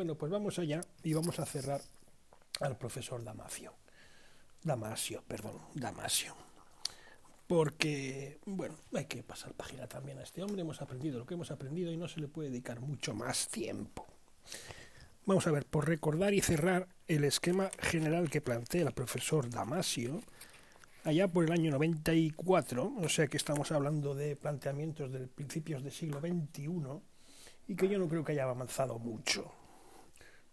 Bueno, pues vamos allá y vamos a cerrar al profesor Damasio. Damasio, perdón, Damasio. Porque, bueno, hay que pasar página también a este hombre. Hemos aprendido lo que hemos aprendido y no se le puede dedicar mucho más tiempo. Vamos a ver, por recordar y cerrar el esquema general que plantea el profesor Damasio, allá por el año 94, o sea que estamos hablando de planteamientos de principios del siglo XXI, y que yo no creo que haya avanzado mucho.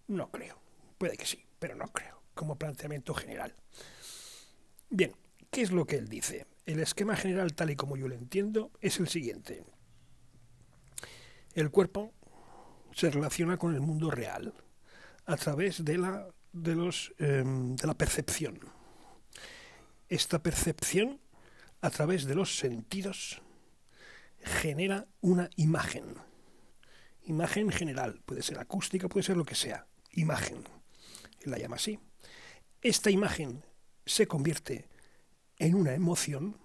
No creo. Puede que sí, pero no creo, como planteamiento general. Bien, ¿qué es lo que él dice? El esquema general, tal y como yo lo entiendo, es el siguiente. El cuerpo se relaciona con el mundo real a través de la, de los, em, de la percepción esta percepción, a través de los sentidos, genera una imagen. Imagen general, puede ser acústica, puede ser lo que sea. Imagen. La llama así. Esta imagen se convierte en una emoción,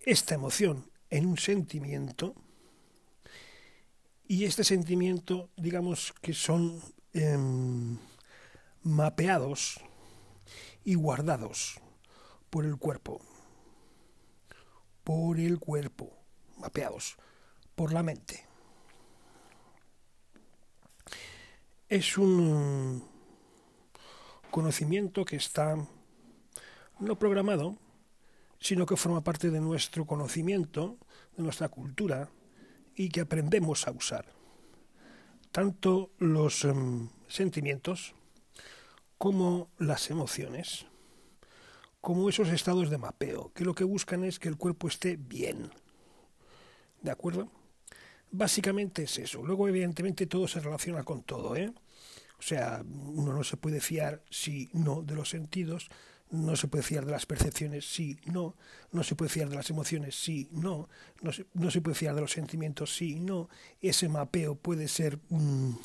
esta emoción en un sentimiento, y este sentimiento, digamos que son em, mapeados y guardados por el cuerpo, por el cuerpo, mapeados por la mente. Es un conocimiento que está no programado, sino que forma parte de nuestro conocimiento, de nuestra cultura, y que aprendemos a usar. Tanto los em, sentimientos como las emociones como esos estados de mapeo, que lo que buscan es que el cuerpo esté bien. ¿De acuerdo? Básicamente es eso. Luego, evidentemente, todo se relaciona con todo, ¿eh? O sea, uno no se puede fiar, sí, no, de los sentidos, no se puede fiar de las percepciones, sí, no, no se puede fiar de las emociones, sí, no, no se, no se puede fiar de los sentimientos, sí, no, ese mapeo puede ser mm,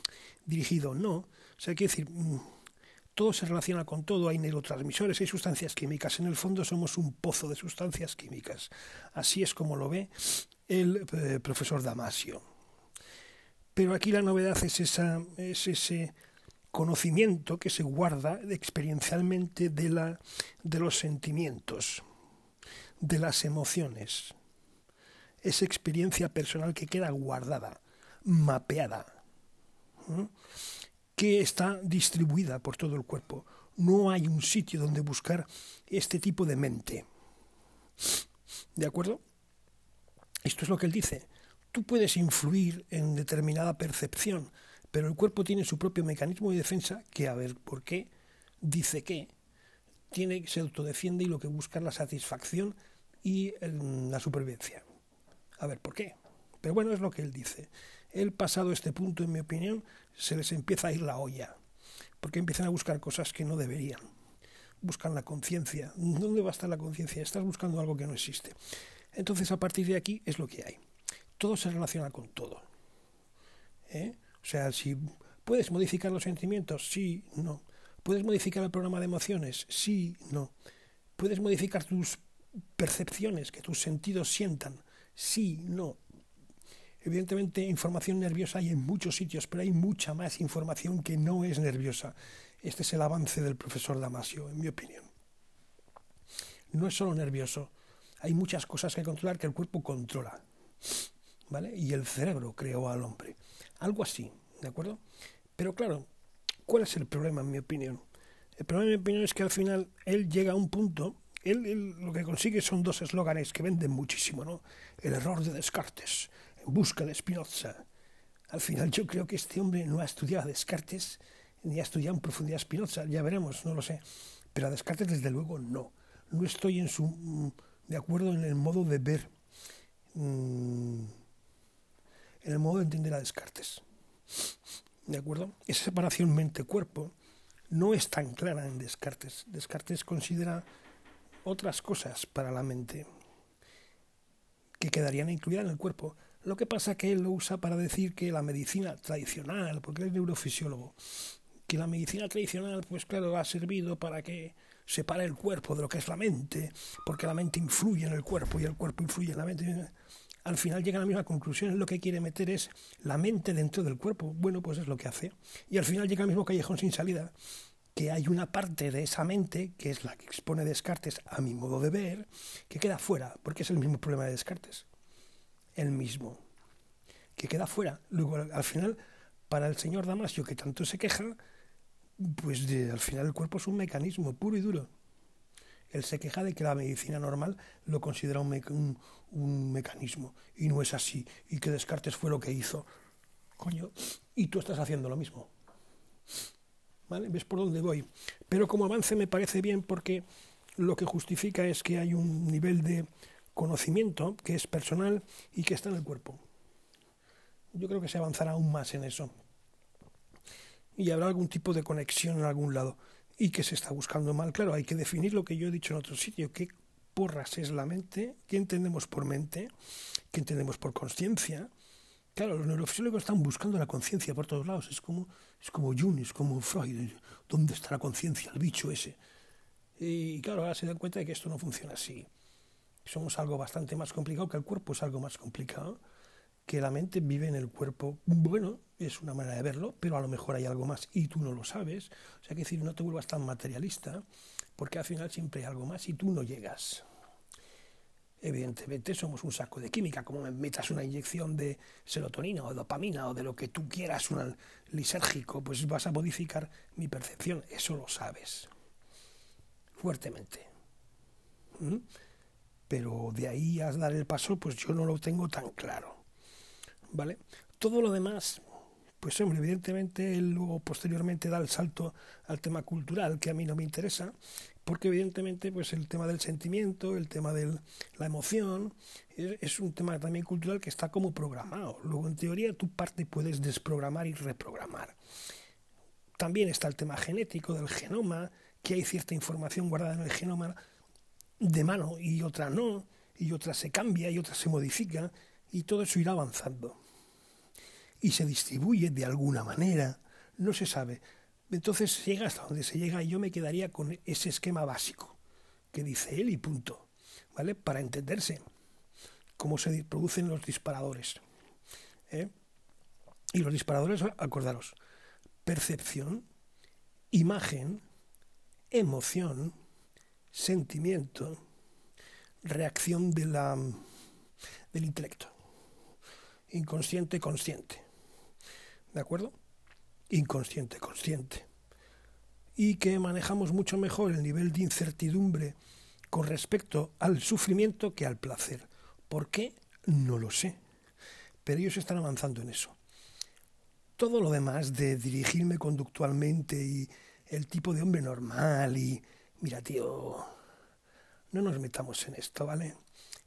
dirigido, no. O sea, que decir, mm, todo se relaciona con todo, hay neurotransmisores, hay sustancias químicas, en el fondo somos un pozo de sustancias químicas. Así es como lo ve el eh, profesor Damasio. Pero aquí la novedad es, es ese conocimiento que se guarda experiencialmente de, la, de los sentimientos, de las emociones. Esa experiencia personal que queda guardada, mapeada que está distribuida por todo el cuerpo. No hay un sitio donde buscar este tipo de mente. ¿De acuerdo? Esto es lo que él dice. Tú puedes influir en determinada percepción, pero el cuerpo tiene su propio mecanismo de defensa que, a ver, ¿por qué? Dice que tiene, se autodefiende y lo que busca es la satisfacción y la supervivencia. A ver, ¿por qué? Pero bueno, es lo que él dice. Él, pasado este punto, en mi opinión, se les empieza a ir la olla, porque empiezan a buscar cosas que no deberían. Buscan la conciencia. ¿Dónde va a estar la conciencia? Estás buscando algo que no existe. Entonces, a partir de aquí es lo que hay. Todo se relaciona con todo. ¿Eh? O sea, si puedes modificar los sentimientos, sí, no. ¿Puedes modificar el programa de emociones? Sí, no. ¿Puedes modificar tus percepciones, que tus sentidos sientan? Sí, no. Evidentemente, información nerviosa hay en muchos sitios, pero hay mucha más información que no es nerviosa. Este es el avance del profesor Damasio, en mi opinión. No es solo nervioso, hay muchas cosas que controlar que el cuerpo controla. ¿Vale? Y el cerebro creó al hombre. Algo así, ¿de acuerdo? Pero claro, ¿cuál es el problema, en mi opinión? El problema, en mi opinión, es que al final él llega a un punto, él, lo que consigue son dos eslóganes que venden muchísimo, ¿no? El error de Descartes en busca de Spinoza. Al final yo creo que este hombre no ha estudiado a Descartes ni ha estudiado en profundidad Spinoza, ya veremos, no lo sé. Pero a Descartes desde luego no. No estoy en su de acuerdo en el modo de ver, mm, en el modo de entender a Descartes. ¿De acuerdo? Esa separación mente-cuerpo no es tan clara en Descartes. Descartes considera otras cosas para la mente que quedarían incluidas en el cuerpo, lo que pasa que él lo usa para decir que la medicina tradicional, porque él es neurofisiólogo, que la medicina tradicional, pues claro, ha servido para que separe el cuerpo de lo que es la mente, porque la mente influye en el cuerpo y el cuerpo influye en la mente. al final llega a la misma conclusión, lo que quiere meter es la mente dentro del cuerpo. Bueno, pues es lo que hace. Y al final llega al mismo callejón sin salida, que hay una parte de esa mente, que es la que expone Descartes a mi modo de ver, que queda fuera, porque es el mismo problema de Descartes. El mismo. Que queda fuera. Luego, al final, para el señor Damasio, que tanto se queja, pues al final el cuerpo es un mecanismo puro y duro. Él se queja de que la medicina normal lo considera un, un, mecanismo y no es así y que Descartes fue lo que hizo. Coño, y tú estás haciendo lo mismo. ¿Vale? ¿Ves por dónde voy? Pero como avance me parece bien porque lo que justifica es que hay un nivel de conocimiento que es personal y que está en el cuerpo. Yo creo que se avanzará aún más en eso. Y habrá algún tipo de conexión en algún lado y que se está buscando mal. Claro, hay que definir lo que yo he dicho en otro sitio, qué porras es la mente, qué entendemos por mente, qué entendemos por conciencia. Claro, los neurofisiólogos están buscando la conciencia por todos lados, es como, es como Jung, es como Freud, ¿dónde está la conciencia, el bicho ese? Y claro, ahora se dan cuenta de que esto no funciona así. Somos algo bastante más complicado, que el cuerpo es algo más complicado que la mente vive en el cuerpo. Bueno, es una manera de verlo, pero a lo mejor hay algo más y tú no lo sabes. O sea, que decir, no te vuelvas tan materialista, porque al final siempre hay algo más y tú no llegas. Evidentemente somos un saco de química, como me metas una inyección de serotonina o dopamina o de lo que tú quieras, un lisérgico, pues vas a modificar mi percepción, eso lo sabes. Fuertemente. ¿Mm? Pero de ahí a dar el paso, pues yo no lo tengo tan claro. ¿Vale? Todo lo demás, pues hombre, evidentemente él luego posteriormente da el salto al tema cultural, que a mí no me interesa, porque evidentemente pues el tema del sentimiento, el tema de la emoción, es, un tema también cultural que está como programado. Luego, en teoría, tu parte puedes desprogramar y reprogramar. También está el tema genético del genoma, que hay cierta información guardada en el genoma de mano y otra no, y otra se cambia y otra se modifica, y todo eso irá avanzando. Y se distribuye de alguna manera, no se sabe. Entonces llega hasta donde se llega y yo me quedaría con ese esquema básico que dice él y punto, ¿vale? Para entenderse cómo se producen los disparadores. ¿eh? Y los disparadores, acordaros, percepción, imagen, emoción, sentimiento, reacción de la, del intelecto inconsciente consciente. ¿De acuerdo? Inconsciente consciente. Y que manejamos mucho mejor el nivel de incertidumbre con respecto al sufrimiento que al placer. ¿Por qué? No lo sé. Pero ellos están avanzando en eso. Todo lo demás de dirigirme conductualmente y el tipo de hombre normal y... Mira, tío, no nos metamos en esto, ¿vale?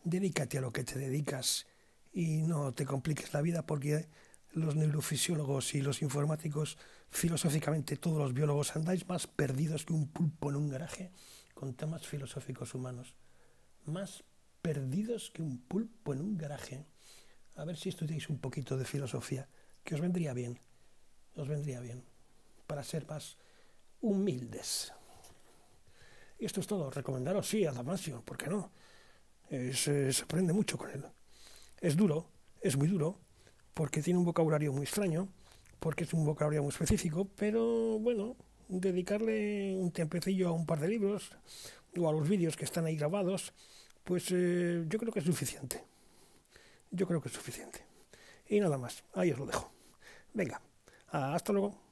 Dedícate a lo que te dedicas y no te compliques la vida porque los neurofisiólogos y los informáticos, filosóficamente todos los biólogos andáis más perdidos que un pulpo en un garaje con temas filosóficos humanos. Más perdidos que un pulpo en un garaje. A ver si estudiáis un poquito de filosofía, que os vendría bien, os vendría bien, para ser más humildes. Y esto es todo. Recomendaros, sí, a Damasio, ¿por qué no? se aprende mucho con él. Es duro, es muy duro, porque tiene un vocabulario muy extraño, porque es un vocabulario muy específico, pero bueno, dedicarle un tiempecillo a un par de libros o a los vídeos que están ahí grabados, pues eh, yo creo que es suficiente. Yo creo que es suficiente. Y nada más, ahí os lo dejo. Venga, hasta luego.